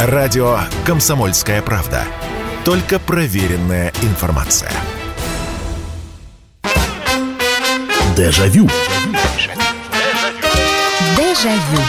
Радио «Комсомольская правда». Только проверенная информация. Дежавю. Дежавю.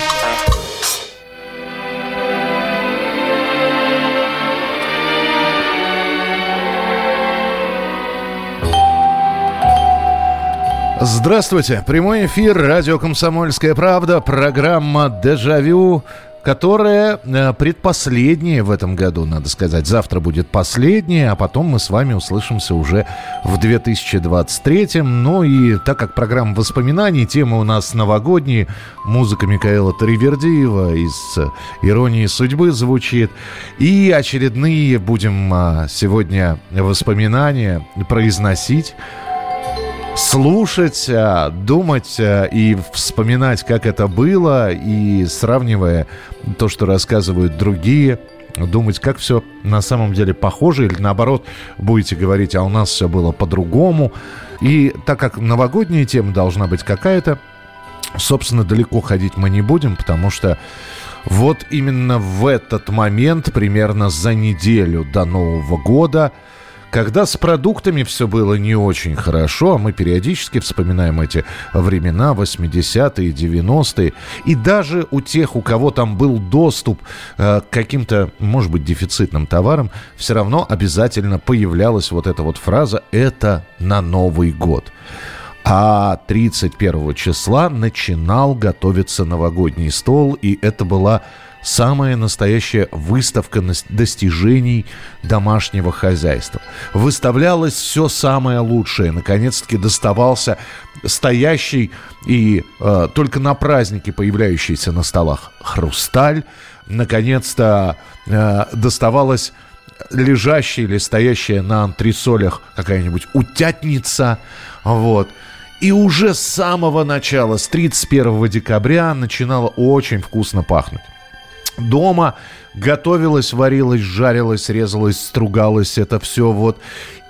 Здравствуйте. Прямой эфир. Радио «Комсомольская правда». Программа «Дежавю» которая э, предпоследняя в этом году, надо сказать. Завтра будет последняя, а потом мы с вами услышимся уже в 2023. Ну и так как программа воспоминаний, темы у нас новогодние, музыка Михаила Таривердиева из «Иронии судьбы» звучит. И очередные будем а, сегодня воспоминания произносить слушать, а, думать а, и вспоминать, как это было, и сравнивая то, что рассказывают другие, думать, как все на самом деле похоже, или наоборот, будете говорить, а у нас все было по-другому. И так как новогодняя тема должна быть какая-то, собственно, далеко ходить мы не будем, потому что вот именно в этот момент, примерно за неделю до Нового года, когда с продуктами все было не очень хорошо, а мы периодически вспоминаем эти времена, 80-е, 90-е, и даже у тех, у кого там был доступ э, к каким-то, может быть, дефицитным товарам, все равно обязательно появлялась вот эта вот фраза «это на Новый год». А 31 числа начинал готовиться новогодний стол, и это была самая настоящая выставка достижений домашнего хозяйства. Выставлялось все самое лучшее. Наконец-таки доставался стоящий и э, только на празднике появляющийся на столах хрусталь. Наконец-то э, доставалась лежащая или стоящая на антресолях какая-нибудь утятница. Вот. И уже с самого начала, с 31 декабря, начинало очень вкусно пахнуть дома готовилось, варилось, жарилось, резалось, стругалось это все вот.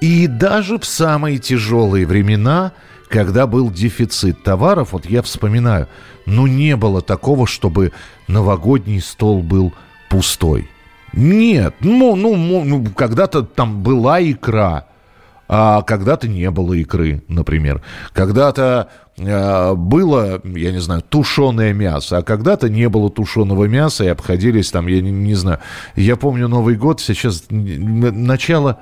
И даже в самые тяжелые времена, когда был дефицит товаров, вот я вспоминаю, ну не было такого, чтобы новогодний стол был пустой. Нет, ну, ну, ну когда-то там была икра, а когда-то не было икры, например. Когда-то э, было, я не знаю, тушеное мясо, а когда-то не было тушеного мяса и обходились там, я не, не знаю. Я помню Новый год, сейчас начало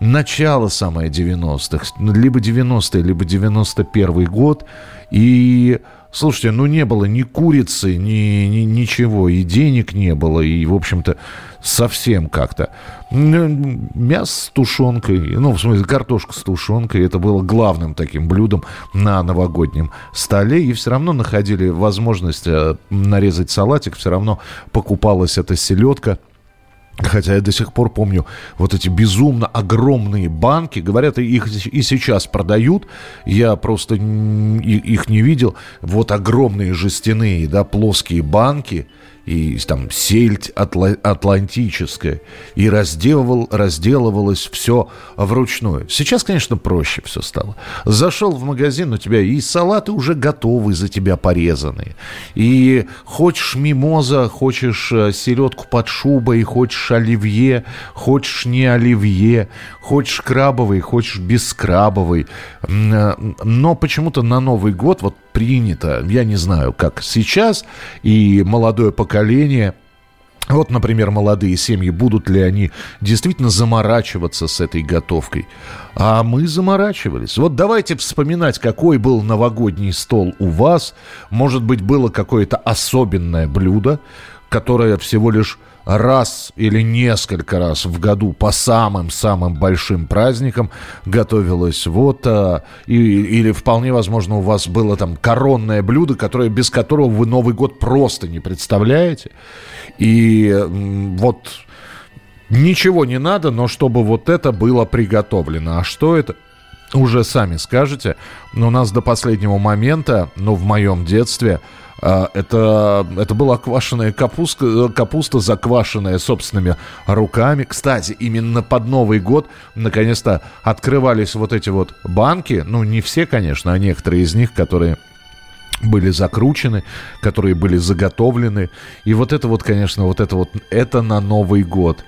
начало самое 90-х, либо 90-е, либо 91-й год, и Слушайте, ну не было ни курицы, ни, ни ничего, и денег не было, и, в общем-то, совсем как-то. Мясо с тушенкой, ну, в смысле, картошка с тушенкой, это было главным таким блюдом на новогоднем столе, и все равно находили возможность э, нарезать салатик, все равно покупалась эта селедка – Хотя я до сих пор помню вот эти безумно огромные банки. Говорят, их и сейчас продают. Я просто их не видел. Вот огромные жестяные, да, плоские банки – и там сельдь атла- атлантическая, и разделывал, разделывалось все вручную. Сейчас, конечно, проще все стало. Зашел в магазин, у тебя и салаты уже готовы за тебя порезанные. И хочешь мимоза, хочешь э, селедку под шубой, хочешь оливье, хочешь не оливье, хочешь крабовый, хочешь бескрабовый. Э, но почему-то на Новый год вот принято, я не знаю, как сейчас, и молодое поколение вот, например, молодые семьи, будут ли они действительно заморачиваться с этой готовкой? А мы заморачивались. Вот давайте вспоминать, какой был новогодний стол у вас. Может быть, было какое-то особенное блюдо, которое всего лишь раз или несколько раз в году по самым-самым большим праздникам готовилось вот, а, и, или вполне возможно у вас было там коронное блюдо, которое, без которого вы Новый год просто не представляете. И вот ничего не надо, но чтобы вот это было приготовлено. А что это? Уже сами скажете. Но у нас до последнего момента, ну, в моем детстве, это, это была квашеная капуста, капуста, заквашенная собственными руками. Кстати, именно под Новый год наконец-то открывались вот эти вот банки. Ну, не все, конечно, а некоторые из них, которые были закручены, которые были заготовлены. И вот это вот, конечно, вот это вот, это на Новый год.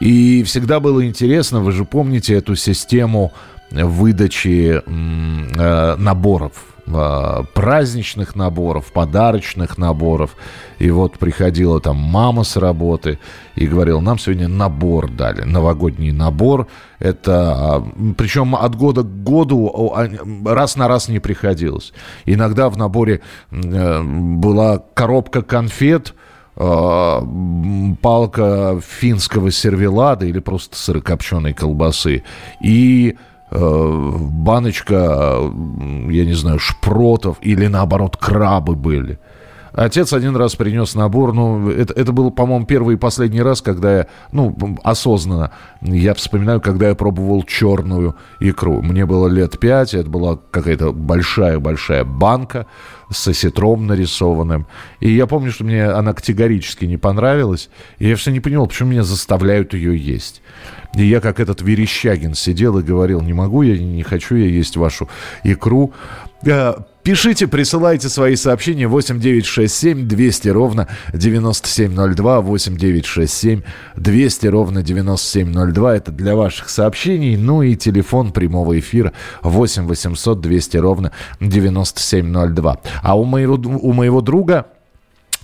И всегда было интересно, вы же помните эту систему выдачи э, наборов Э, праздничных наборов, подарочных наборов. И вот приходила там мама с работы и говорила, нам сегодня набор дали, новогодний набор. Это, а, причем от года к году раз на раз не приходилось. Иногда в наборе э, была коробка конфет, э, палка финского сервелада или просто сырокопченой колбасы и Э, баночка, я не знаю, шпротов или наоборот крабы были. Отец один раз принес набор, ну, это, это был, по-моему, первый и последний раз, когда я, ну, осознанно, я вспоминаю, когда я пробовал черную икру. Мне было лет пять, это была какая-то большая-большая банка с осетром нарисованным. И я помню, что мне она категорически не понравилась, и я все не понимал, почему меня заставляют ее есть. И я, как этот Верещагин, сидел и говорил, не могу я, не хочу я есть вашу икру. Пишите, присылайте свои сообщения 8967 200 ровно 9702 8967 200 ровно 9702. Это для ваших сообщений. Ну и телефон прямого эфира 8 800 200 ровно 9702. А у моего, у моего друга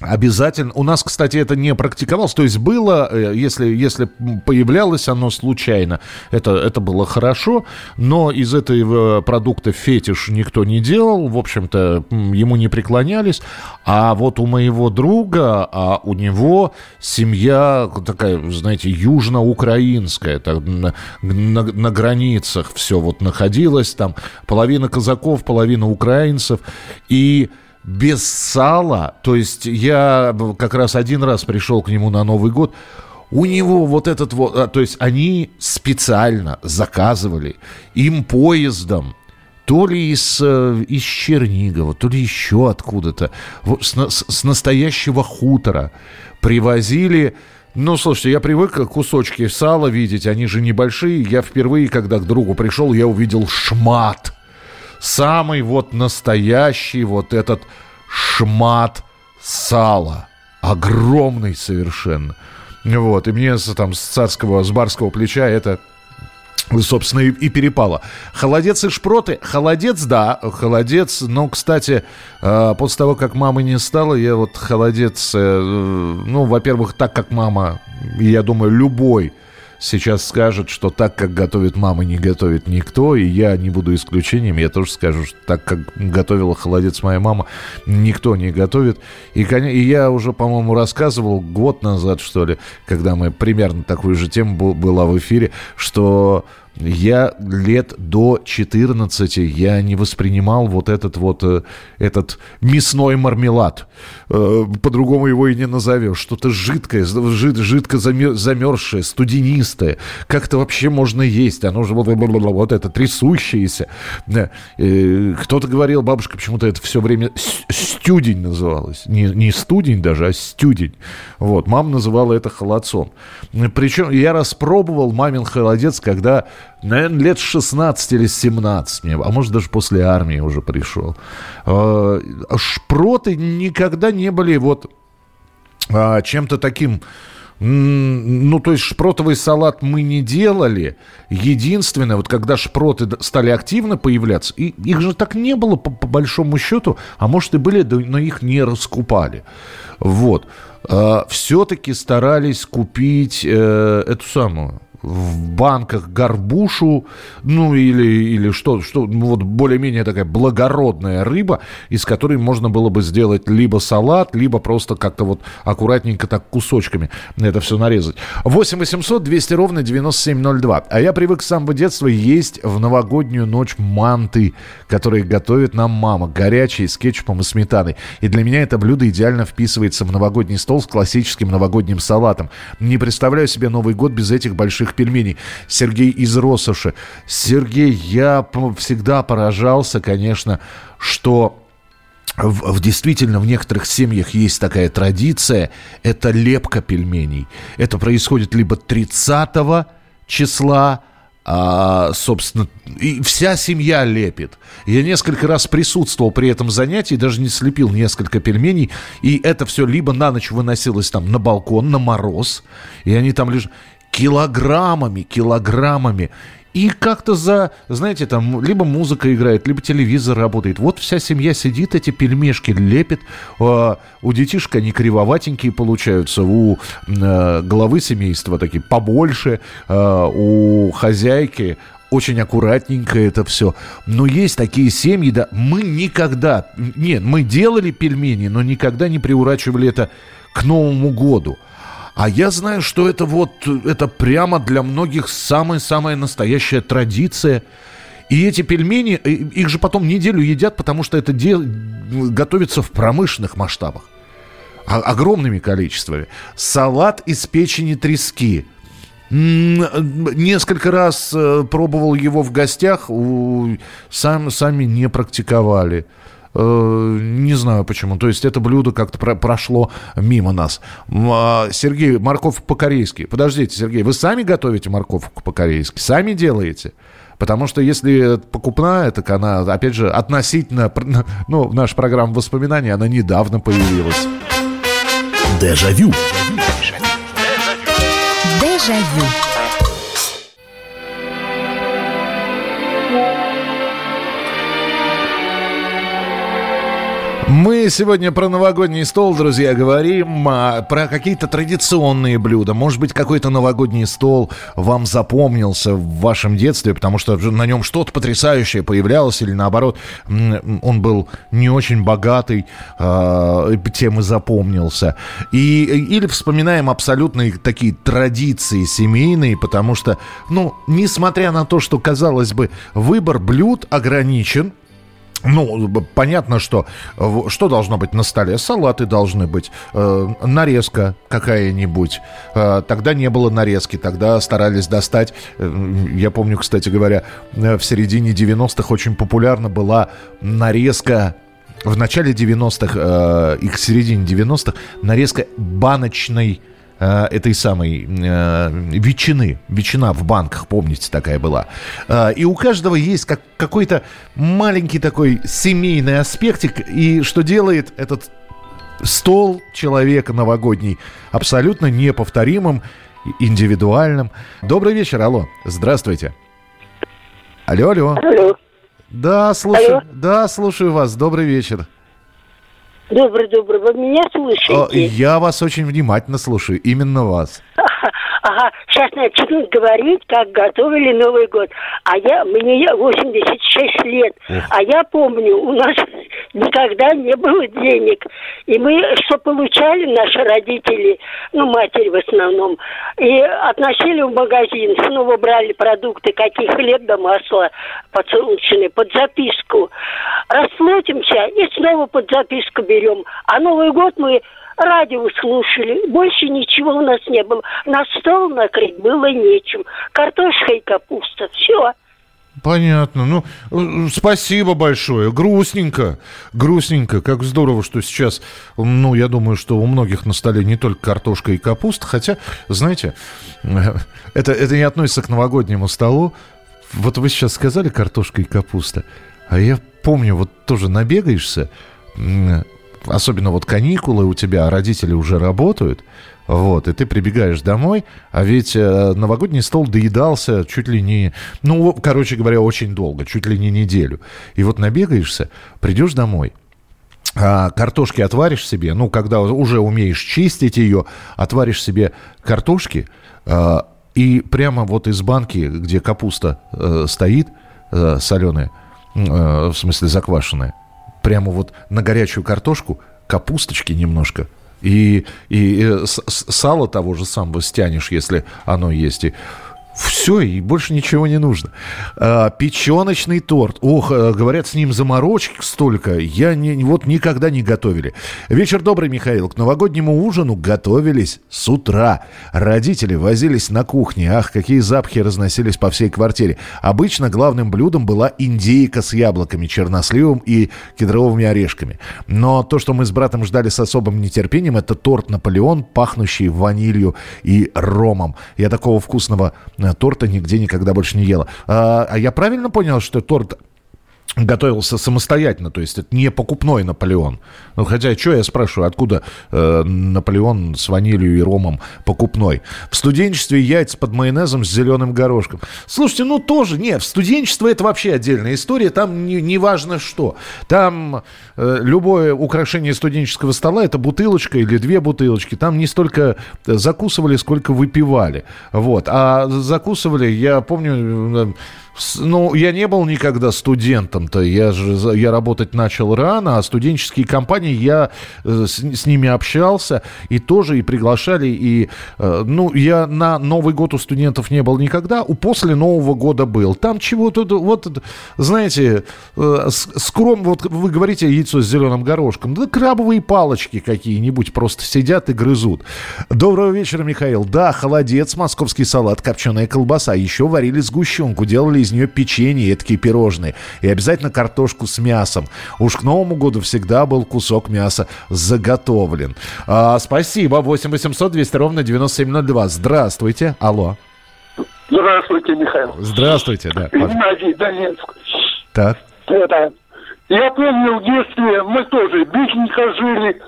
Обязательно. У нас, кстати, это не практиковалось. То есть было, э, если, если появлялось оно случайно, это, это было хорошо, но из этого продукта фетиш никто не делал, в общем-то, ему не преклонялись. А вот у моего друга, а у него семья такая, знаете, южноукраинская, так, на, на, на границах все вот находилось, там половина казаков, половина украинцев, и без сала. То есть я как раз один раз пришел к нему на Новый год. У него вот этот вот, а, то есть они специально заказывали им поездом то ли из, э, из Чернигова, то ли еще откуда-то, с, с настоящего хутора привозили ну, слушайте, я привык кусочки сала видеть, они же небольшие. Я впервые, когда к другу пришел, я увидел шмат самый вот настоящий вот этот шмат сала. Огромный совершенно. Вот, и мне там с царского, с барского плеча это собственно, и, и перепало. Холодец и шпроты. Холодец, да, холодец. Но, кстати, э, после того, как мамы не стало, я вот холодец, э, ну, во-первых, так как мама, я думаю, любой сейчас скажет, что так, как готовит мама, не готовит никто, и я не буду исключением, я тоже скажу, что так, как готовила холодец моя мама, никто не готовит. И, и я уже, по-моему, рассказывал год назад, что ли, когда мы примерно такую же тему была в эфире, что я лет до 14 я не воспринимал вот этот вот э, этот мясной мармелад. Э, по-другому его и не назовешь. Что-то жидкое, жид, жидко замерзшее, студенистое. Как это вообще можно есть? Оно же вот, вот это трясущееся. Э, кто-то говорил, бабушка почему-то это все время стюдень называлось. Не, не студень даже, а стюдень. Вот. Мама называла это холодцом. Причем я распробовал мамин холодец, когда наверное, лет 16 или 17 мне, а может даже после армии уже пришел. А, шпроты никогда не были вот а, чем-то таким... Ну, то есть шпротовый салат мы не делали. Единственное, вот когда шпроты стали активно появляться, и их же так не было по, по большому счету, а может и были, но их не раскупали. Вот. А, все-таки старались купить э, эту самую в банках горбушу, ну или, или что, что ну, вот более-менее такая благородная рыба, из которой можно было бы сделать либо салат, либо просто как-то вот аккуратненько так кусочками это все нарезать. 8 800 200 ровно 9702. А я привык с самого детства есть в новогоднюю ночь манты, которые готовит нам мама, горячие, с кетчупом и сметаной. И для меня это блюдо идеально вписывается в новогодний стол с классическим новогодним салатом. Не представляю себе Новый год без этих больших свежих пельменей. Сергей из Росоши. Сергей, я всегда поражался, конечно, что в, в, действительно в некоторых семьях есть такая традиция, это лепка пельменей. Это происходит либо 30 числа, а, собственно, и вся семья лепит. Я несколько раз присутствовал при этом занятии, даже не слепил несколько пельменей, и это все либо на ночь выносилось там на балкон, на мороз, и они там лежат килограммами, килограммами. И как-то за, знаете, там, либо музыка играет, либо телевизор работает. Вот вся семья сидит, эти пельмешки лепит. Э, у детишек они кривоватенькие получаются, у э, главы семейства такие побольше, э, у хозяйки очень аккуратненько это все. Но есть такие семьи, да, мы никогда, нет, мы делали пельмени, но никогда не приурачивали это к Новому году. А я знаю, что это вот, это прямо для многих самая-самая настоящая традиция. И эти пельмени, их же потом неделю едят, потому что это де- готовится в промышленных масштабах. О- огромными количествами. Салат из печени трески. Несколько раз э, пробовал его в гостях, сам, сами не практиковали. Э, не знаю почему. То есть это блюдо как-то про прошло мимо нас. А, Сергей, морковь по-корейски. Подождите, Сергей, вы сами готовите морковку по-корейски? Сами делаете? Потому что если покупная, так она, опять же, относительно, ну, наша программа воспоминаний, она недавно появилась. Дежавю. Дежавю. Мы сегодня про новогодний стол, друзья, говорим, а, про какие-то традиционные блюда. Может быть, какой-то новогодний стол вам запомнился в вашем детстве, потому что на нем что-то потрясающее появлялось, или наоборот, он был не очень богатый, э, тем и запомнился. И, или вспоминаем абсолютно такие традиции семейные, потому что, ну, несмотря на то, что, казалось бы, выбор блюд ограничен, ну, понятно, что что должно быть на столе? Салаты должны быть, э, нарезка какая-нибудь. Э, тогда не было нарезки, тогда старались достать. Э, я помню, кстати говоря, э, в середине 90-х очень популярна была нарезка в начале 90-х э, и к середине 90-х нарезка баночной э, этой самой э, ветчины. Ветчина в банках, помните, такая была. Э, и у каждого есть как, какой-то маленький такой семейный аспектик. И что делает этот стол человека новогодний абсолютно неповторимым, индивидуальным. Добрый вечер, алло. Здравствуйте. Алло, алло. Алло. Да, слушаю. Алло. Да, слушаю вас. Добрый вечер. Добрый, добрый. Вы меня О, слышите? Я вас очень внимательно слушаю. Именно вас. Ага, сейчас начнут говорить, как готовили Новый год. А я, мне 86 лет. А я помню, у нас никогда не было денег. И мы, что получали наши родители, ну, матери в основном, и относили в магазин, снова брали продукты, какие хлеб да масло подсолнечное, под записку. Расплатимся и снова под записку берем. А Новый год мы радио слушали. Больше ничего у нас не было. На стол накрыть было нечем. Картошка и капуста. Все. Понятно. Ну, э, спасибо большое. Грустненько. Грустненько. Как здорово, что сейчас, ну, я думаю, что у многих на столе не только картошка и капуста. Хотя, знаете, э, это, это не относится к новогоднему столу. Вот вы сейчас сказали картошка и капуста. А я помню, вот тоже набегаешься, м, особенно вот каникулы у тебя, а родители уже работают, вот, и ты прибегаешь домой, а ведь э, новогодний стол доедался чуть ли не, ну, короче говоря, очень долго, чуть ли не неделю. И вот набегаешься, придешь домой, а, картошки отваришь себе, ну, когда уже умеешь чистить ее, отваришь себе картошки, а, и прямо вот из банки, где капуста э, стоит, э, соленая, э, в смысле заквашенная, прямо вот на горячую картошку капусточки немножко. И, и сало того же самого стянешь, если оно есть. И все, и больше ничего не нужно. А, печеночный торт. Ох, э, говорят, с ним заморочек столько. Я не, вот никогда не готовили. Вечер добрый, Михаил. К новогоднему ужину готовились с утра. Родители возились на кухне. Ах, какие запахи разносились по всей квартире. Обычно главным блюдом была индейка с яблоками, черносливом и кедровыми орешками. Но то, что мы с братом ждали с особым нетерпением, это торт Наполеон, пахнущий ванилью и ромом. Я такого вкусного э, торта нигде никогда больше не ела. А, а я правильно понял, что торт готовился самостоятельно, то есть это не покупной Наполеон. Ну, хотя, что я спрашиваю, откуда э, Наполеон с ванилью и ромом покупной? В студенчестве яйца под майонезом с зеленым горошком. Слушайте, ну тоже, нет, в студенчество это вообще отдельная история, там не, не важно что. Там э, любое украшение студенческого стола это бутылочка или две бутылочки, там не столько закусывали, сколько выпивали. Вот, а закусывали, я помню... Э, ну, я не был никогда студентом-то. Я же я работать начал рано, а студенческие компании я э, с, с ними общался и тоже и приглашали. И, э, ну, я на Новый год у студентов не был никогда, у после Нового года был. Там чего-то, вот, знаете, э, скром, вот вы говорите яйцо с зеленым горошком, да крабовые палочки какие-нибудь просто сидят и грызут. Доброго вечера, Михаил. Да, холодец, московский салат, копченая колбаса. Еще варили сгущенку, делали из нее печенье такие пирожные. И обязательно картошку с мясом. Уж к Новому году всегда был кусок мяса заготовлен. А, спасибо. 8 800 200 ровно 9702. Здравствуйте. Алло. Здравствуйте, Михаил. Здравствуйте, да. Геннадий Донецк. Так. Это, я помню в детстве мы тоже бисенько жили,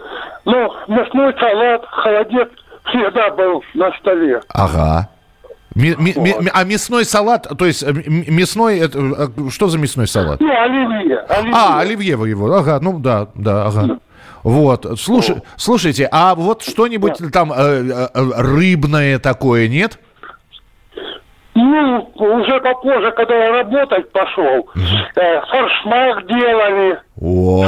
но мясной салат, холодец всегда был на столе. Ага. Ми, ми, ми, а мясной салат, то есть э, мясной, это, э, что за мясной салат? Ну, оливье. оливье. А, оливье вы его, ага, ну да, да, ага. Вот, слушай, слушайте, а вот что-нибудь там э, э, рыбное такое нет? Ну, уже попозже, когда я работать пошел, э, форшмак делали. Вот.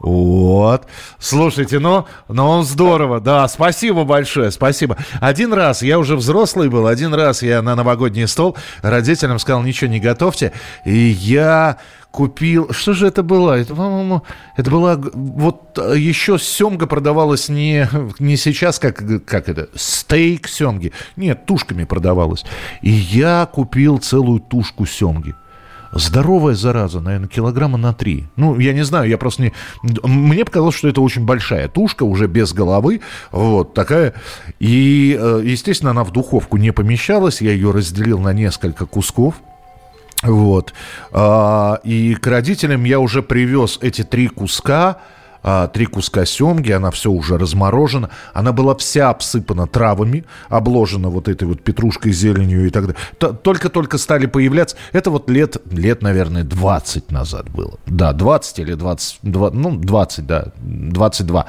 Вот. Слушайте, ну, ну он здорово, да. Спасибо большое, спасибо. Один раз, я уже взрослый был, один раз я на новогодний стол родителям сказал, ничего не готовьте. И я купил... Что же это было? Это, по-моему, это была... Вот э, еще семга продавалась не, не сейчас, как, как это, стейк семги. Нет, тушками продавалась. И я купил целую тушку семги. Здоровая зараза, наверное, килограмма на три. Ну, я не знаю, я просто не... Мне показалось, что это очень большая тушка, уже без головы, вот такая. И, э, естественно, она в духовку не помещалась, я ее разделил на несколько кусков. Вот. А, и к родителям я уже привез эти три куска а, три куска семги, она все уже разморожена, она была вся обсыпана травами, обложена вот этой вот петрушкой, зеленью и так далее. Только-только стали появляться, это вот лет, лет, наверное, 20 назад было. Да, 20 или 22, ну, 20, да, 22.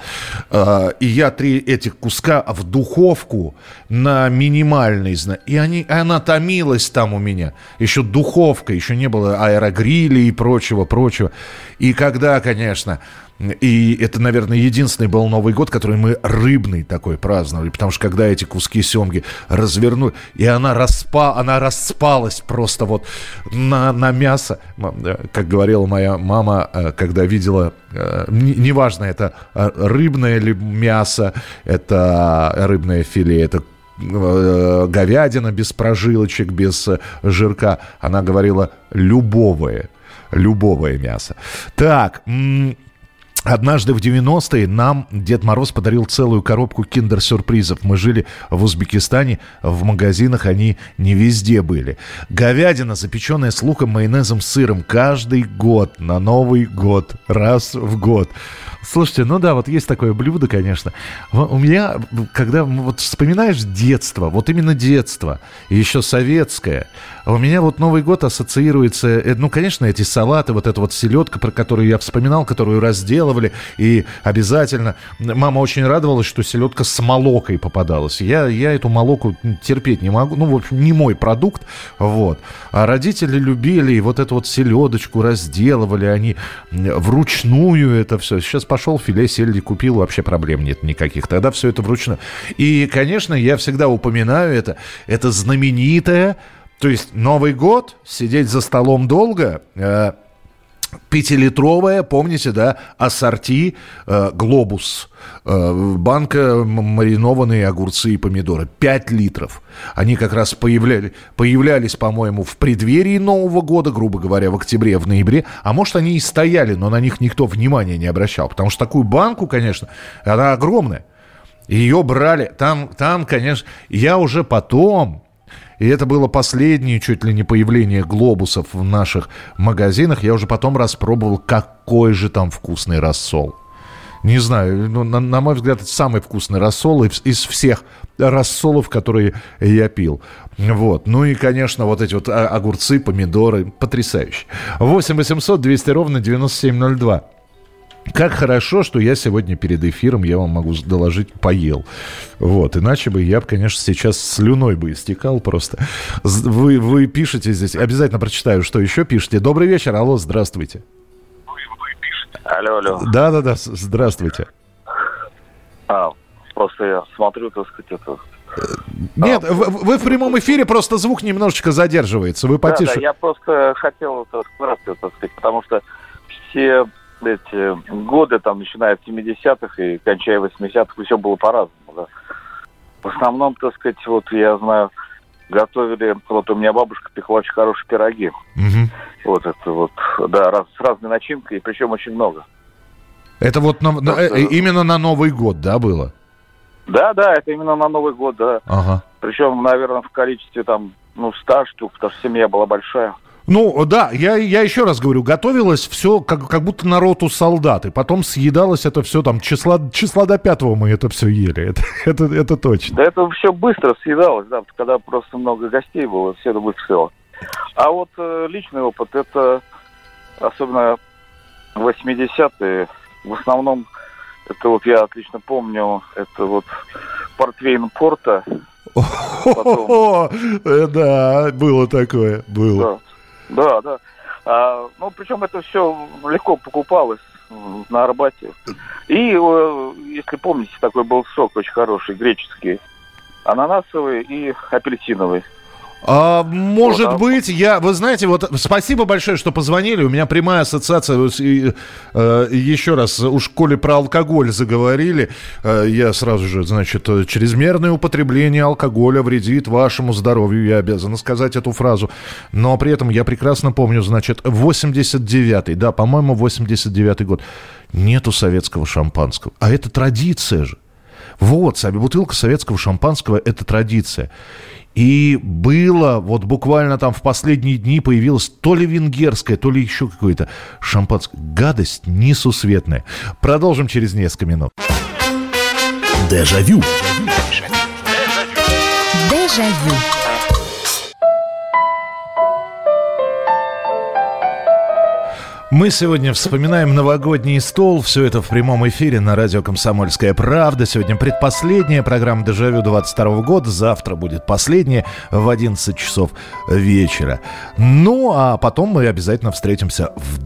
А, и я три этих куска в духовку на минимальной, и они, она томилась там у меня. Еще духовка, еще не было аэрогриля и прочего, прочего. И когда, конечно, и это, наверное, единственный был Новый год, который мы рыбный такой праздновали, потому что когда эти куски семги развернули, и она, распа, она распалась просто вот на, на мясо, э, как говорила моя мама, э, когда видела, э, неважно, это рыбное ли мясо, это рыбное филе, это говядина без прожилочек, без жирка. Она говорила любовое, любовое мясо. Так, Однажды в 90-е нам Дед Мороз подарил целую коробку киндер-сюрпризов. Мы жили в Узбекистане, в магазинах они не везде были. Говядина, запеченная с луком, майонезом, сыром. Каждый год, на Новый год, раз в год. Слушайте, ну да, вот есть такое блюдо, конечно. У меня, когда вот вспоминаешь детство, вот именно детство, еще советское, у меня вот Новый год ассоциируется, э, ну, конечно, эти салаты, вот эта вот селедка, про которую я вспоминал, которую разделывали, и обязательно мама очень радовалась, что селедка с молокой попадалась. Я, я эту молоку терпеть не могу, ну, в общем, не мой продукт, вот. А родители любили, и вот эту вот селедочку разделывали, они вручную это все. Сейчас пошел, филе сельди купил, вообще проблем нет никаких. Тогда все это вручную. И, конечно, я всегда упоминаю это. Это знаменитое, то есть Новый год, сидеть за столом долго, э, пятилитровая, помните, да, ассорти э, «Глобус». Э, банка маринованные огурцы и помидоры. 5 литров. Они как раз появляли, появлялись, по-моему, в преддверии Нового года, грубо говоря, в октябре, в ноябре. А может, они и стояли, но на них никто внимания не обращал. Потому что такую банку, конечно, она огромная. Ее брали. Там, там, конечно, я уже потом И это было последнее чуть ли не появление глобусов в наших магазинах. Я уже потом распробовал, какой же там вкусный рассол. Не знаю, ну, на, на мой взгляд, это самый вкусный рассол из, из всех рассолов, которые я пил. Вот. Ну и, конечно, вот эти вот а, огурцы, помидоры, потрясающе. 8 800 200 ровно 9702. Как хорошо, что я сегодня перед эфиром, я вам могу доложить, поел. Вот, иначе бы я, конечно, сейчас слюной бы истекал просто. Вы, вы пишете здесь, обязательно прочитаю, что еще пишете. Добрый вечер, алло, здравствуйте. Алло, алло. Да-да-да, здравствуйте. А, просто я смотрю, так сказать, это... Нет, а, вы, вы в прямом эфире, просто звук немножечко задерживается. Вы потише. Да, да, я просто хотел это справиться, так сказать, потому что все эти годы, там, начиная от 70-х и кончая 80-х, все было по-разному, да. В основном, так сказать, вот я знаю, готовили, вот у меня бабушка пекла очень хорошие пироги. Угу. Вот это вот, да, раз, с разной начинкой, причем очень много. Это вот на, на, э, именно на Новый год, да, было? Да, да, это именно на Новый год, да. Ага. Причем, наверное, в количестве там, ну, ста штук, потому что семья была большая. Ну, да, я, я еще раз говорю, готовилось все как, как будто на роту солдат, и потом съедалось это все там, числа, числа до пятого мы это все ели, это, это, это точно. Да это все быстро съедалось, да, когда просто много гостей было, все это быстро. А вот э, личный опыт, это особенно 80-е, в основном, это вот я отлично помню, это вот портвейн Порта. Потом... Э, да, было такое, было. Да, да. А, ну, причем это все легко покупалось на Арбате. И, э, если помните, такой был сок очень хороший, греческий, ананасовый и апельсиновый. А, может вот, быть, я, вы знаете, вот спасибо большое, что позвонили. У меня прямая ассоциация. И, э, еще раз, у школе про алкоголь заговорили. Э, я сразу же, значит, чрезмерное употребление алкоголя вредит вашему здоровью. Я обязан сказать эту фразу. Но при этом я прекрасно помню, значит, 89-й, да, по-моему, 89-й год. Нету советского шампанского. А это традиция же. Вот, бутылка советского шампанского – это традиция. И было, вот буквально там в последние дни появилось то ли венгерское, то ли еще какое-то шампанское. Гадость несусветная. Продолжим через несколько минут. Дежавю. Дежавю. Мы сегодня вспоминаем новогодний стол. Все это в прямом эфире на радио «Комсомольская правда». Сегодня предпоследняя программа «Дежавю» 22 года. Завтра будет последняя в 11 часов вечера. Ну, а потом мы обязательно встретимся в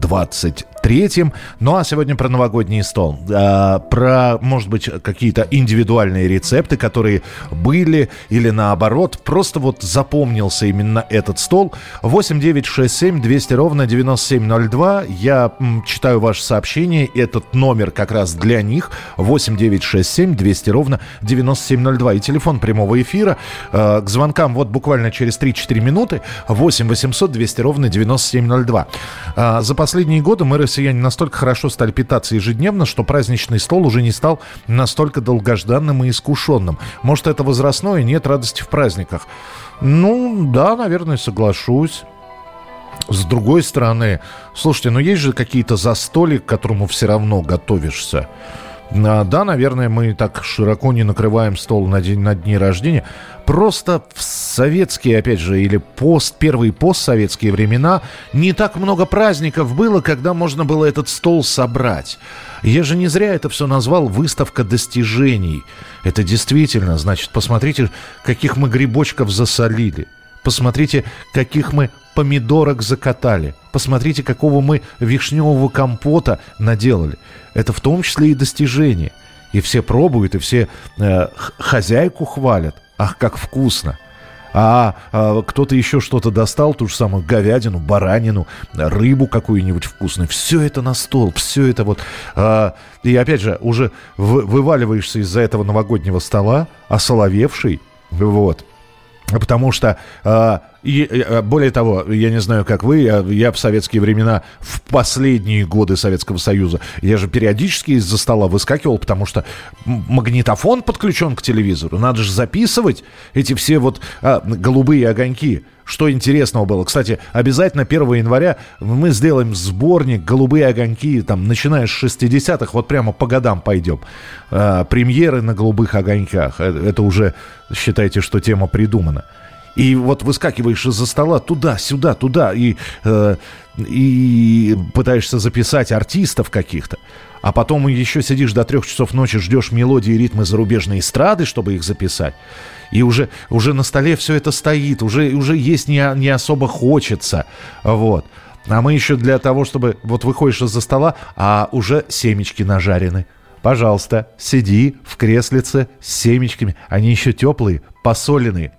23-м. Ну, а сегодня про новогодний стол. А, про, может быть, какие-то индивидуальные рецепты, которые были или наоборот. Просто вот запомнился именно этот стол. 8 9 6 7 200 ровно 9702 я м, читаю ваше сообщение. Этот номер как раз для них. 8 9 6 7 200 ровно 9702. И телефон прямого эфира. Э, к звонкам вот буквально через 3-4 минуты. 8 800 200 ровно 9702. Э, за последние годы мы, россияне, настолько хорошо стали питаться ежедневно, что праздничный стол уже не стал настолько долгожданным и искушенным. Может, это возрастное, нет радости в праздниках. Ну, да, наверное, соглашусь. С другой стороны, слушайте, ну есть же какие-то застолья, к которому все равно готовишься. А, да, наверное, мы так широко не накрываем стол на, день, на дни рождения. Просто в советские, опять же, или пост, первые постсоветские времена не так много праздников было, когда можно было этот стол собрать. Я же не зря это все назвал выставка достижений. Это действительно, значит, посмотрите, каких мы грибочков засолили. Посмотрите, каких мы помидорок закатали. Посмотрите, какого мы вишневого компота наделали. Это в том числе и достижение. И все пробуют, и все э, хозяйку хвалят. Ах, как вкусно! А, а кто-то еще что-то достал, ту же самую говядину, баранину, рыбу какую-нибудь вкусную. Все это на стол, все это вот. А, и опять же, уже вы, вываливаешься из-за этого новогоднего стола, осоловевший, вот. Потому что э, И э, более того, я не знаю, как вы, я, я в советские времена, в последние годы Советского Союза, я же периодически из-за стола выскакивал, потому что магнитофон подключен к телевизору. Надо же записывать эти все вот а, голубые огоньки. Что интересного было? Кстати, обязательно 1 января мы сделаем сборник «Голубые огоньки», там, начиная с 60-х, вот прямо по годам пойдем. А, премьеры на «Голубых огоньках». Это, это уже, считайте, что тема придумана. И вот выскакиваешь из-за стола туда, сюда, туда, и, э, и пытаешься записать артистов каких-то. А потом еще сидишь до трех часов ночи, ждешь мелодии и ритмы зарубежной эстрады, чтобы их записать. И уже, уже на столе все это стоит, уже, уже есть не, не особо хочется. Вот. А мы еще для того, чтобы... Вот выходишь из-за стола, а уже семечки нажарены. Пожалуйста, сиди в креслице с семечками. Они еще теплые, посоленные.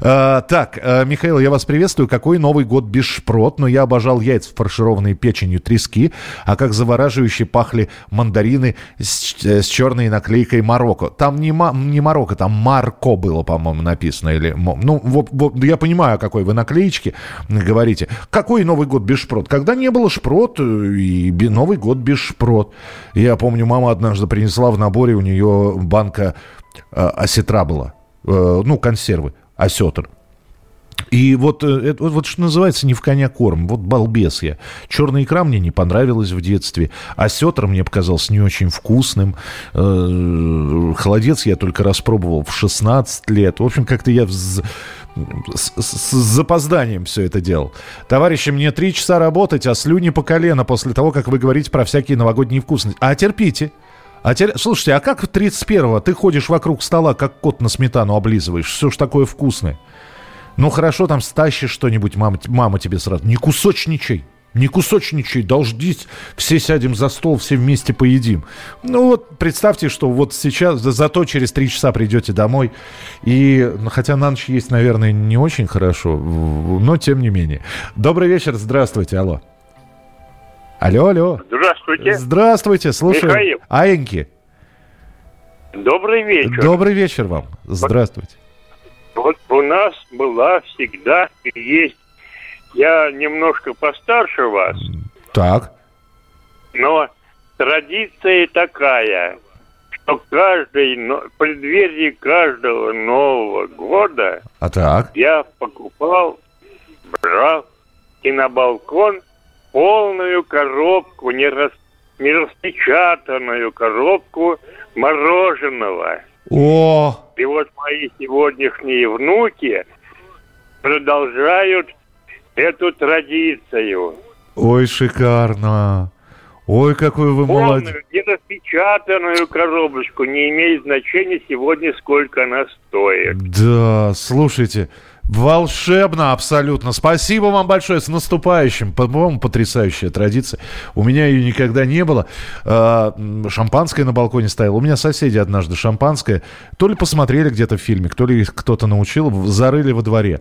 А, так, а, Михаил, я вас приветствую. Какой Новый год без шпрот? Но я обожал яйца, фаршированные печенью трески. А как завораживающе пахли мандарины с, с черной наклейкой Марокко. Там не, не Марокко, там Марко было, по-моему, написано. Или, ну, вот, вот, я понимаю, о какой вы наклеечке говорите. Какой Новый год без шпрот? Когда не было шпрот, и Новый год без шпрот. Я помню, мама однажды принесла в наборе, у нее банка э, осетра была Э, ну, консервы, осетр. И вот, э, это, вот что называется не в коня корм. Вот балбес я. Черная икра мне не понравилась в детстве. Осетр мне показался не очень вкусным. Э, холодец я только распробовал в 16 лет. В общем, как-то я с, с, с запозданием все это делал. Товарищи, мне три часа работать, а слюни по колено после того, как вы говорите про всякие новогодние вкусности. А терпите. А теперь, слушайте, а как 31-го ты ходишь вокруг стола, как кот на сметану облизываешь? Все ж такое вкусное. Ну хорошо, там стащишь что-нибудь, мама, мама тебе сразу. Не кусочничай. Не кусочничай, дождись, все сядем за стол, все вместе поедим. Ну вот, представьте, что вот сейчас, зато через три часа придете домой. И, ну, хотя на ночь есть, наверное, не очень хорошо, но тем не менее. Добрый вечер, здравствуйте, алло. Алло, алло. Здравствуйте. Здравствуйте, слушаю. Михаил. Аеньки. Добрый вечер. Добрый вечер вам. Здравствуйте. Вот, вот у нас была всегда и есть. Я немножко постарше вас. Так. Но традиция такая, что каждый, в преддверии каждого Нового года а так? я покупал, брал и на балкон полную коробку, не, рас, не распечатанную коробку мороженого. О! И вот мои сегодняшние внуки продолжают эту традицию. Ой, шикарно. Ой, какой вы Полную, молодец. нераспечатанную коробочку. Не имеет значения сегодня, сколько она стоит. Да, слушайте, Волшебно, абсолютно. Спасибо вам большое. С наступающим. По-моему, потрясающая традиция. У меня ее никогда не было. А, шампанское на балконе стояло. У меня соседи однажды шампанское. То ли посмотрели где-то в фильме, то ли кто-то научил, зарыли во дворе.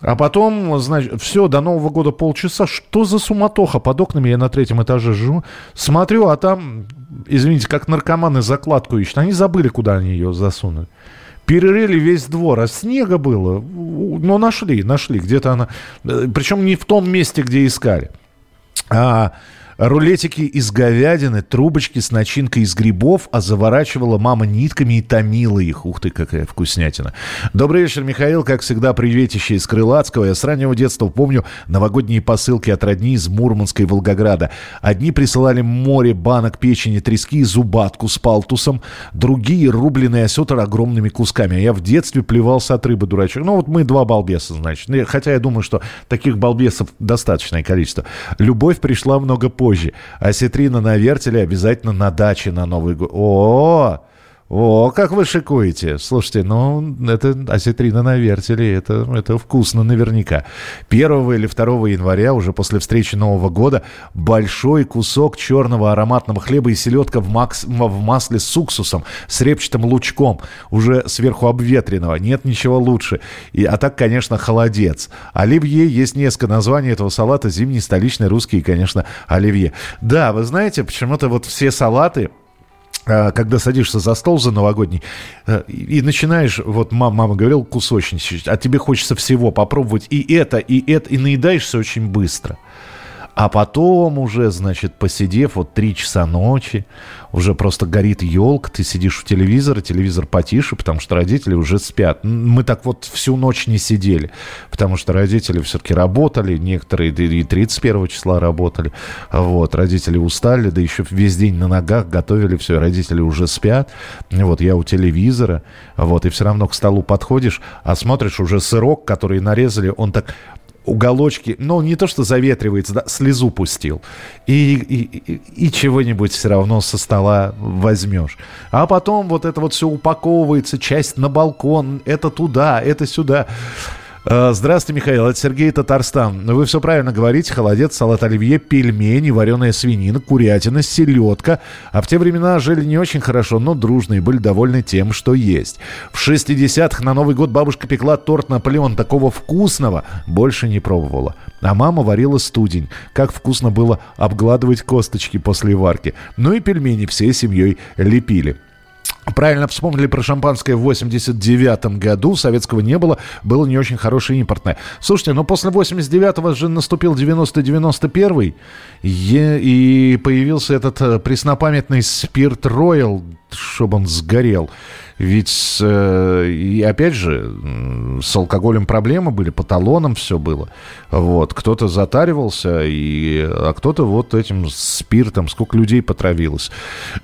А потом, значит, все, до Нового года полчаса. Что за суматоха? Под окнами я на третьем этаже живу. Смотрю, а там, извините, как наркоманы закладку ищут. Они забыли, куда они ее засунули. Перерыли весь двор, а снега было. Но нашли, нашли. Где-то она... Э, Причем не в том месте, где искали. А Рулетики из говядины, трубочки с начинкой из грибов, а заворачивала мама нитками и томила их. Ух ты, какая вкуснятина. Добрый вечер, Михаил. Как всегда, приветище из Крылатского. Я с раннего детства помню новогодние посылки от родни из Мурманска и Волгограда. Одни присылали море банок печени, трески и зубатку с палтусом, другие рубленый осетр огромными кусками. А я в детстве плевался от рыбы, дурачок. Ну вот мы два балбеса, значит. Хотя я думаю, что таких балбесов достаточное количество. Любовь пришла много позже позже. Осетрина на вертеле обязательно на даче на Новый год. О, о, как вы шикуете. Слушайте, ну, это осетрина на вертеле, это, это вкусно наверняка. 1 или 2 января, уже после встречи Нового года, большой кусок черного ароматного хлеба и селедка в, макс, в масле с уксусом, с репчатым лучком, уже сверху обветренного. Нет ничего лучше. И, а так, конечно, холодец. Оливье, есть несколько названий этого салата, зимний, столичный, русский конечно, оливье. Да, вы знаете, почему-то вот все салаты когда садишься за стол за новогодний э, и начинаешь, вот мама, мама говорила, кусочничать, а тебе хочется всего попробовать и это, и это, и наедаешься очень быстро. А потом уже, значит, посидев вот три часа ночи, уже просто горит елка, ты сидишь у телевизора, телевизор потише, потому что родители уже спят. Мы так вот всю ночь не сидели, потому что родители все-таки работали, некоторые и 31 числа работали. Вот, родители устали, да еще весь день на ногах готовили все, родители уже спят. Вот, я у телевизора, вот, и все равно к столу подходишь, а смотришь уже сырок, который нарезали, он так уголочки, ну, не то, что заветривается, да, слезу пустил. И, и, и, и чего-нибудь все равно со стола возьмешь. А потом вот это вот все упаковывается, часть на балкон, это туда, это сюда. Э, здравствуйте, Михаил, это Сергей Татарстан. Вы все правильно говорите. Холодец, салат оливье, пельмени, вареная свинина, курятина, селедка. А в те времена жили не очень хорошо, но дружно и были довольны тем, что есть. В 60-х на Новый год бабушка пекла торт Наполеон. Такого вкусного больше не пробовала. А мама варила студень. Как вкусно было обгладывать косточки после варки. Ну и пельмени всей семьей лепили. Правильно вспомнили про шампанское в 89 году. Советского не было. Было не очень хорошее импортное. Слушайте, но после 89-го же наступил 90-91 и появился этот э, преснопамятный спирт Роял, чтобы он сгорел. Ведь, э, и опять же, с алкоголем проблемы были, по талонам все было. Вот. Кто-то затаривался, и, а кто-то вот этим спиртом, сколько людей потравилось.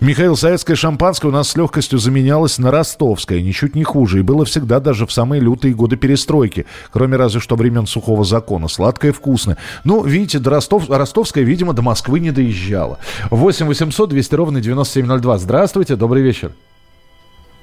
Михаил, советское шампанское у нас с легкостью заменялось на ростовское, ничуть не хуже. И было всегда даже в самые лютые годы перестройки, кроме разве что времен сухого закона. Сладкое, вкусное. Ну, видите, до Ростов, ростовское, видимо, до Москвы не доезжало. 8 800 200 ровно 9702. Здравствуйте, добрый вечер.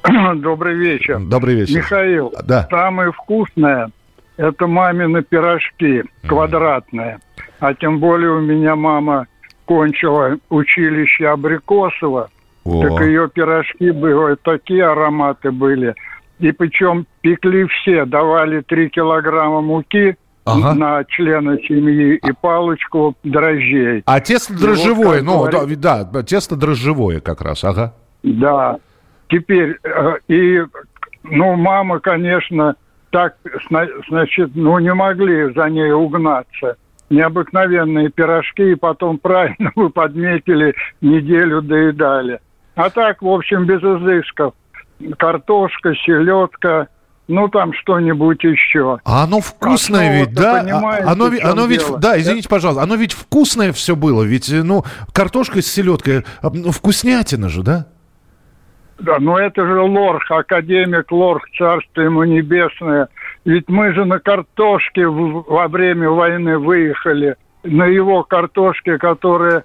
Добрый вечер. Добрый вечер. Михаил, да. самое вкусное – это мамины пирожки квадратные. А тем более у меня мама кончила училище Абрикосова. О. Так ее пирожки были, такие ароматы были. И причем пекли все, давали 3 килограмма муки, ага. на члена семьи и палочку дрожжей. А тесто дрожжевое, вот, ну говорит... да, да, тесто дрожжевое как раз, ага. Да, Теперь, э, и, ну, мама, конечно, так, значит, ну, не могли за ней угнаться. Необыкновенные пирожки, и потом, правильно вы подметили, неделю доедали. А так, в общем, без изысков. Картошка, селедка, ну там что-нибудь еще. А оно вкусное а ведь, да? Оно, оно ведь, дело? да, извините, пожалуйста, оно ведь вкусное все было, ведь, ну, картошка с селедкой, а, ну, вкуснятина же, да? Да, но это же Лорх, академик Лорх, царство ему небесное. Ведь мы же на картошке во время войны выехали. На его картошке, которая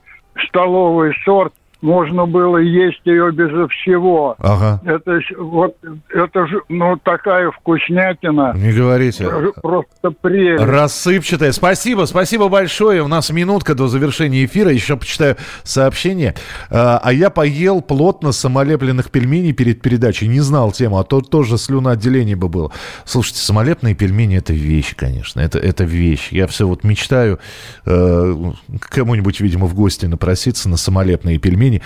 столовый сорт, можно было есть ее безо всего. Ага. Это вот это же ну такая вкуснятина. Не говорите. Просто прелесть. Рассыпчатая. Спасибо, спасибо большое. У нас минутка до завершения эфира. Еще почитаю сообщение. А, а я поел плотно самолепленных пельменей перед передачей. Не знал тему, а то тоже слюноотделение бы было. Слушайте, самолепные пельмени это вещь, конечно. Это, это вещь. Я все вот мечтаю э, кому-нибудь, видимо, в гости напроситься на самолепные пельмени времени.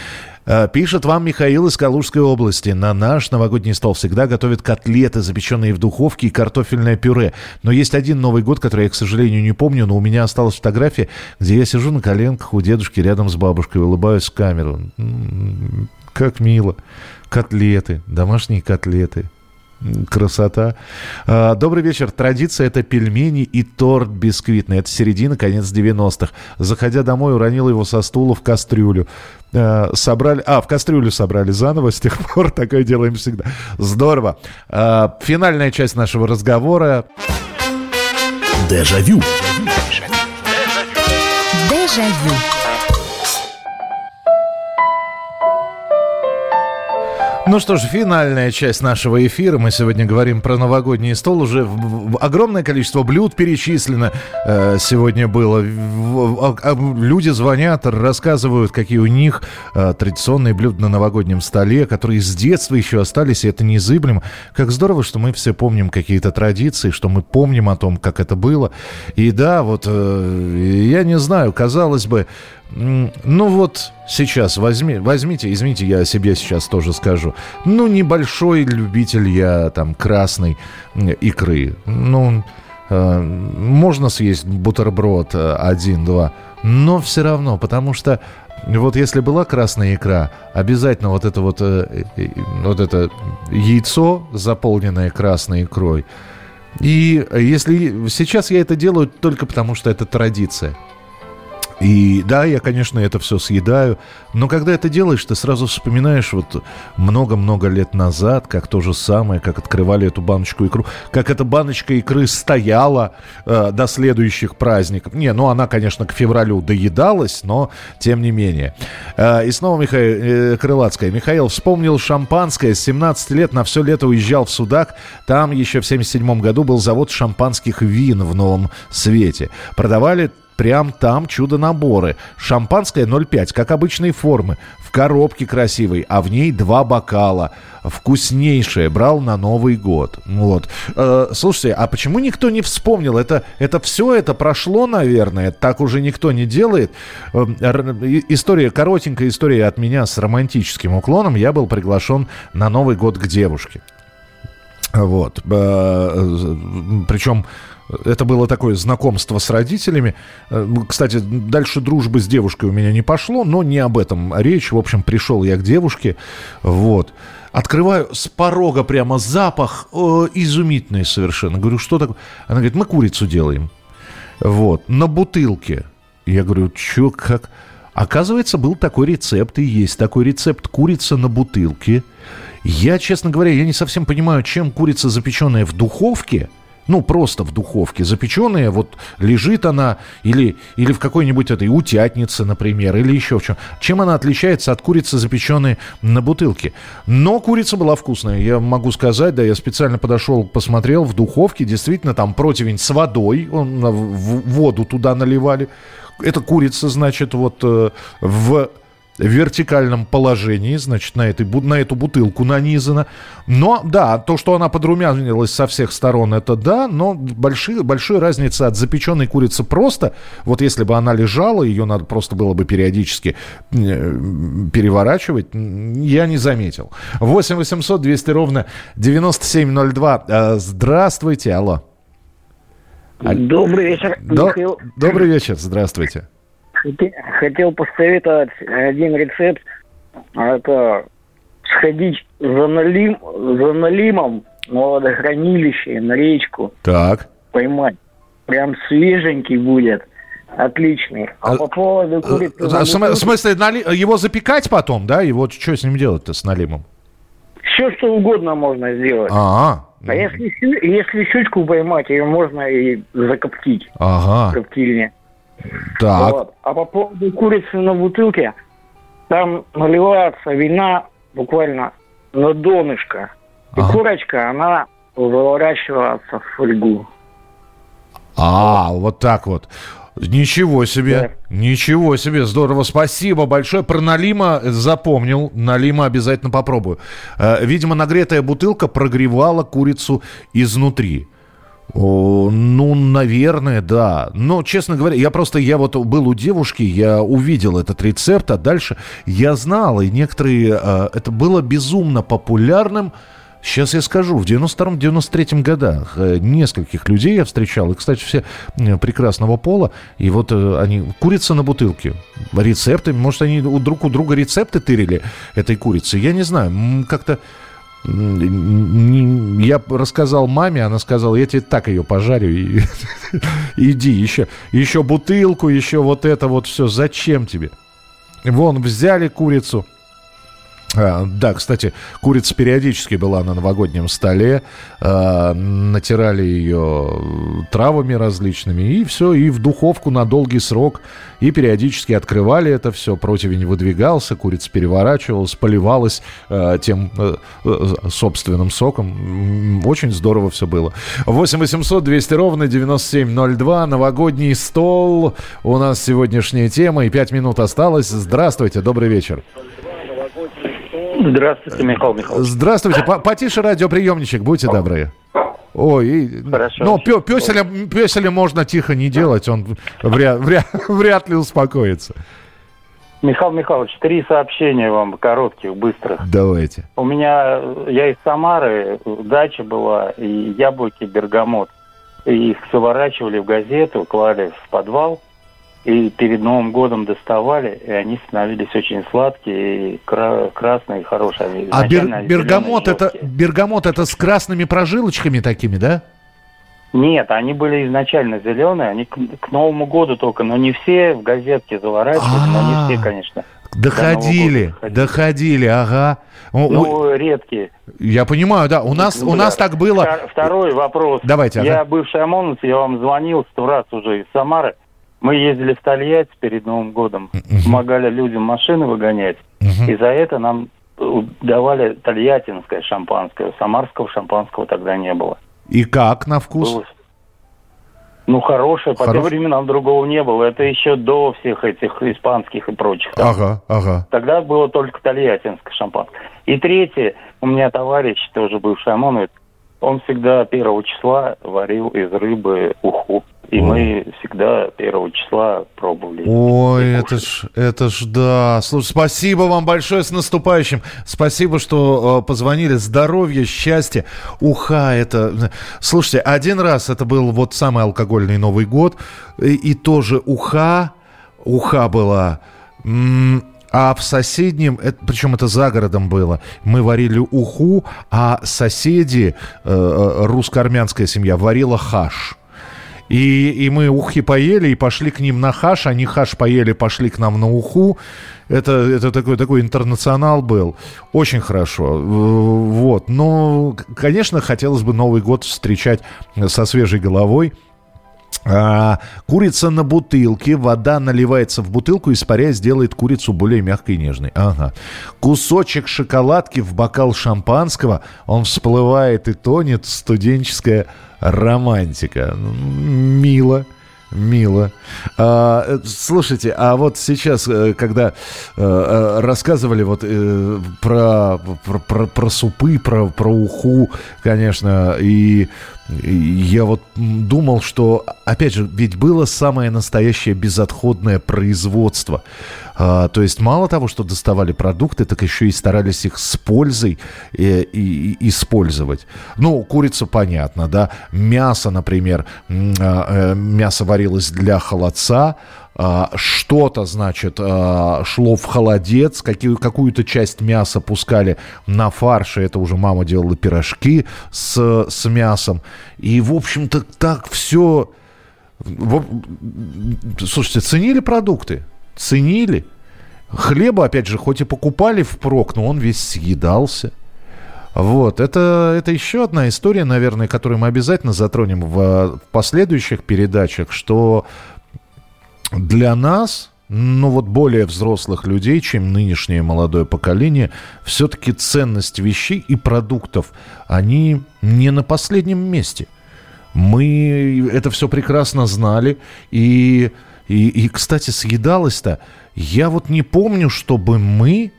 Э, пишет вам Михаил из Калужской области. На наш новогодний стол всегда готовят котлеты, запеченные в духовке и картофельное пюре. Но есть один Новый год, который я, к сожалению, не помню, но у меня осталась фотография, где я сижу на коленках у дедушки рядом с бабушкой, улыбаюсь в камеру. Как мило. Котлеты, домашние котлеты. Красота. А, добрый вечер. Традиция это пельмени и торт бисквитный. Это середина, конец 90-х. Заходя домой, уронил его со стула в кастрюлю. А, собрали... А, в кастрюлю собрали заново. С тех пор такое делаем всегда. Здорово. А, финальная часть нашего разговора. Дежавю. Дежавю. Ну что ж, финальная часть нашего эфира. Мы сегодня говорим про новогодний стол. Уже огромное количество блюд перечислено э, сегодня было. А, а, люди звонят, рассказывают, какие у них э, традиционные блюда на новогоднем столе, которые с детства еще остались, и это незыблемо. Как здорово, что мы все помним какие-то традиции, что мы помним о том, как это было. И да, вот э, я не знаю, казалось бы, ну вот сейчас возьми, возьмите, извините, я о себе сейчас тоже скажу. Ну, небольшой любитель я там красной икры. Ну, э, можно съесть бутерброд э, один-два, но все равно, потому что вот если была красная икра, обязательно вот это вот, э, э, вот это яйцо, заполненное красной икрой. И если сейчас я это делаю только потому, что это традиция. И да, я, конечно, это все съедаю, но когда это делаешь, ты сразу вспоминаешь вот много-много лет назад, как то же самое, как открывали эту баночку икру, как эта баночка икры стояла э, до следующих праздников. Не, ну она, конечно, к февралю доедалась, но тем не менее. Э, и снова Михаил э, Крылацкая. Михаил вспомнил шампанское. С 17 лет на все лето уезжал в Судак. Там еще в 77 году был завод шампанских вин в Новом Свете. Продавали Прям там чудо-наборы. Шампанское 0,5, как обычные формы. В коробке красивой, а в ней два бокала. Вкуснейшее. Брал на Новый год. Вот. Э, слушайте, а почему никто не вспомнил? Это, это все это прошло, наверное. Так уже никто не делает. Э, история, коротенькая история от меня с романтическим уклоном. Я был приглашен на Новый год к девушке. Вот. Э, Причем это было такое знакомство с родителями. Э, кстати, дальше дружбы с девушкой у меня не пошло, но не об этом речь. В общем, пришел я к девушке, вот. Открываю с порога прямо запах о, изумительный совершенно. Говорю, что такое? Она говорит, мы курицу делаем. Вот, на бутылке. Я говорю, что, как? Оказывается, был такой рецепт, и есть такой рецепт курица на бутылке. Я, честно говоря, я не совсем понимаю, чем курица, запеченная в духовке – ну, просто в духовке запеченная, вот лежит она или, или в какой-нибудь этой утятнице, например, или еще в чем. Чем она отличается от курицы, запеченной на бутылке? Но курица была вкусная, я могу сказать, да, я специально подошел, посмотрел в духовке, действительно, там противень с водой, он, в воду туда наливали. Это курица, значит, вот э, в в вертикальном положении, значит, на, этой, на эту бутылку нанизана. Но, да, то, что она подрумянилась со всех сторон, это да, но большие, большой разницы от запеченной курицы просто, вот если бы она лежала, ее надо просто было бы периодически э, переворачивать, я не заметил. 8 800 200 ровно 9702. Э, здравствуйте, алло. Добрый вечер, До, Михаил. Добрый вечер, здравствуйте. Хотел посоветовать один рецепт. А это сходить за, налим, за налимом на водохранилище, на речку. Так. Поймать. Прям свеженький будет. Отличный. А, а по поводу э, курицы... А, в смысле, нали... его запекать потом, да? И вот что с ним делать-то, с налимом? Все, что угодно можно сделать. А, -а. а если, если щучку поймать, ее можно и закоптить. Ага. В коптильне. Так. Вот. А по поводу курицы на бутылке, там наливается вина буквально на донышко. И ага. курочка, она заворачивается в фольгу. А, вот так вот. Ничего себе, да. ничего себе, здорово, спасибо большое. Про Налима запомнил, Налима обязательно попробую. Э, видимо, нагретая бутылка прогревала курицу изнутри. Ну, наверное, да. Но, честно говоря, я просто, я вот был у девушки, я увидел этот рецепт, а дальше я знал, и некоторые, э, это было безумно популярным. Сейчас я скажу, в 92-93 годах э, нескольких людей я встречал, и, кстати, все э, прекрасного пола, и вот э, они, курица на бутылке, рецепты, может, они друг у друга рецепты тырили этой курицы, я не знаю, как-то я рассказал маме, она сказала, я тебе так ее пожарю, и, иди, еще, еще бутылку, еще вот это вот все, зачем тебе? Вон, взяли курицу, а, да, кстати, курица периодически была на новогоднем столе, а, натирали ее травами различными, и все, и в духовку на долгий срок, и периодически открывали это все, противень выдвигался, курица переворачивалась, поливалась а, тем собственным соком. Очень здорово все было. 8 800 200 ровно 9702, новогодний стол, у нас сегодняшняя тема, и 5 минут осталось. Здравствуйте, добрый вечер. Здравствуйте, Михаил Михайлович. Здравствуйте. Потише радиоприемничек, будьте добры. Ой, Хорошо. ну пё, пёселя, пёселя можно тихо не делать, он вряд, вряд, вряд ли успокоится. Михаил Михайлович, три сообщения вам коротких, быстрых. Давайте. У меня, я из Самары, дача была, и яблоки, бергамот. И их заворачивали в газету, клали в подвал, и перед Новым годом доставали, и они становились очень сладкие, и кра- красные, хорошие. А бер- бергамот это, бергамот это с красными прожилочками такими, да? Нет, они были изначально зеленые, они к, к Новому году только, но не все в газетке заворачивали, но А. не все, конечно. Доходили, доходили, ага. Ну, редкие. я понимаю, да. У нас, у нас так было. Втор- Второй вопрос. Давайте, Я ага. бывший ОМОНовец, я вам звонил сто раз уже из Самары. Мы ездили в Тольятти перед Новым годом, помогали людям машины выгонять. И за это нам э, давали тольяттинское шампанское. Самарского шампанского тогда не было. И как на вкус? Было- Ну, хорошее. По Хорош- тем временам другого не было. Это еще до всех этих испанских и прочих. там. Ага, ага. Тогда было только тольяттинское шампанское. И третье, у меня товарищ, тоже бывший ОМОНовец, он всегда первого числа варил из рыбы уху. И мы всегда первого числа пробовали. Ой, это ж, это ж да. Слушай, спасибо вам большое с наступающим. Спасибо, что э, позвонили. Здоровья, счастья. Уха, это... Слушайте, один раз это был вот самый алкогольный Новый год. И, и тоже уха. Уха была. А в соседнем, это- причем это за городом было, мы варили уху, а соседи, э, э, русско-армянская семья, варила хаш. И, и мы ухи поели и пошли к ним на хаш, они хаш поели, пошли к нам на уху. Это, это такой, такой интернационал был. Очень хорошо. Вот. Но, конечно, хотелось бы Новый год встречать со свежей головой. А, курица на бутылке, вода наливается в бутылку, испаряясь, делает курицу более мягкой и нежной. Ага. Кусочек шоколадки в бокал шампанского, он всплывает и тонет, студенческая романтика. Мило. Мило. А, слушайте, а вот сейчас, э, когда э, э, рассказывали вот про, про, про- про супы, про, про уху, конечно, и я вот думал, что, опять же, ведь было самое настоящее безотходное производство. А, то есть мало того, что доставали продукты, так еще и старались их с пользой э, и- и использовать. Ну, курица, понятно, да. Мясо, например, а, э, мясо варилось для холодца, что-то, значит, а, шло в холодец, какую-то часть мяса пускали на фарш, это уже мама делала пирожки с, с мясом. И, в общем-то, так все... Слушайте, ценили продукты? Ценили. Хлеба, опять же, хоть и покупали впрок, но он весь съедался. Вот, это, это еще одна история, наверное, которую мы обязательно затронем в, в последующих передачах, что для нас, ну вот более взрослых людей, чем нынешнее молодое поколение, все-таки ценность вещей и продуктов, они не на последнем месте. Мы это все прекрасно знали. И, и, и, кстати, съедалось-то. Я вот не помню, чтобы мы,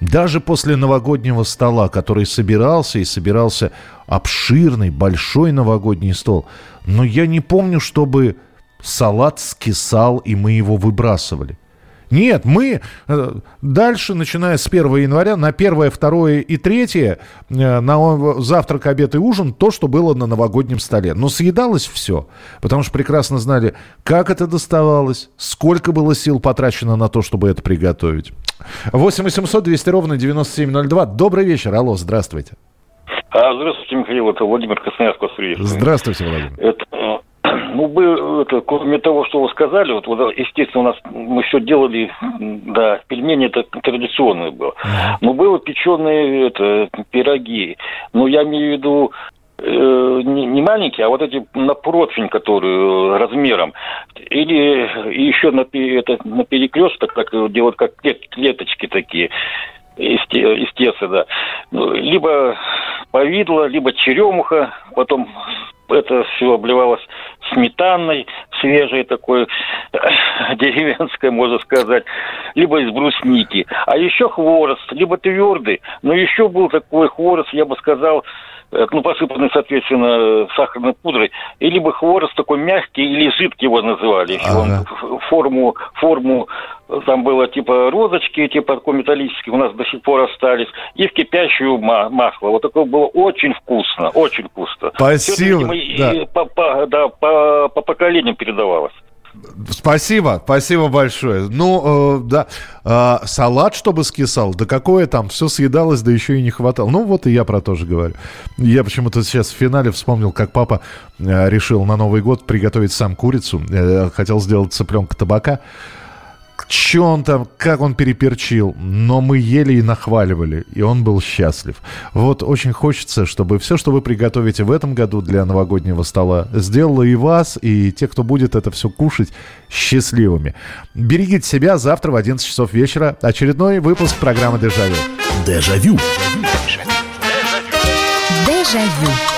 даже после новогоднего стола, который собирался и собирался обширный, большой новогодний стол, но я не помню, чтобы салат скисал, и мы его выбрасывали. Нет, мы э, дальше, начиная с 1 января, на 1, 2 и 3, э, на завтрак, обед и ужин, то, что было на новогоднем столе. Но съедалось все, потому что прекрасно знали, как это доставалось, сколько было сил потрачено на то, чтобы это приготовить. 8 800 200 ровно 9702. Добрый вечер, алло, здравствуйте. А, здравствуйте, Михаил, это Владимир Красноярск вас. Здравствуйте, Владимир. Это, ну, бы, это, кроме того, что вы сказали, вот, вот, естественно, у нас мы все делали, да, пельмени это традиционное было. Но было печеные это, пироги. Ну, я имею в виду э, не, не маленькие, а вот эти на противень, которые э, размером. Или еще на, это, на перекрестках так э, делают, как клет- клеточки такие из, из теста, да. Ну, либо повидло, либо черемуха, потом это все обливалось сметаной, свежей такой, деревенской, можно сказать, либо из брусники. А еще хворост, либо твердый, но еще был такой хворост, я бы сказал, ну, посыпанный, соответственно, сахарной пудрой, и либо хворост такой мягкий или жидкий его называли. Ага. он форму, форму там было типа розочки, типа такой металлический, у нас до сих пор остались, и в кипящую масло. Вот такое было очень вкусно, очень вкусно. Спасибо. Все, видимо, да. по, по, да, по, по поколениям передавалось. Спасибо, спасибо большое. Ну, э, да, э, салат, чтобы скисал, да какое там, все съедалось, да еще и не хватало. Ну, вот и я про то же говорю. Я почему-то сейчас в финале вспомнил, как папа э, решил на Новый год приготовить сам курицу. Э, хотел сделать цыпленка табака что он там, как он переперчил, но мы ели и нахваливали, и он был счастлив. Вот очень хочется, чтобы все, что вы приготовите в этом году для новогоднего стола, сделало и вас, и тех, кто будет это все кушать, счастливыми. Берегите себя, завтра в 11 часов вечера очередной выпуск программы «Дежавю». Дежавю. Дежавю. Дежавю.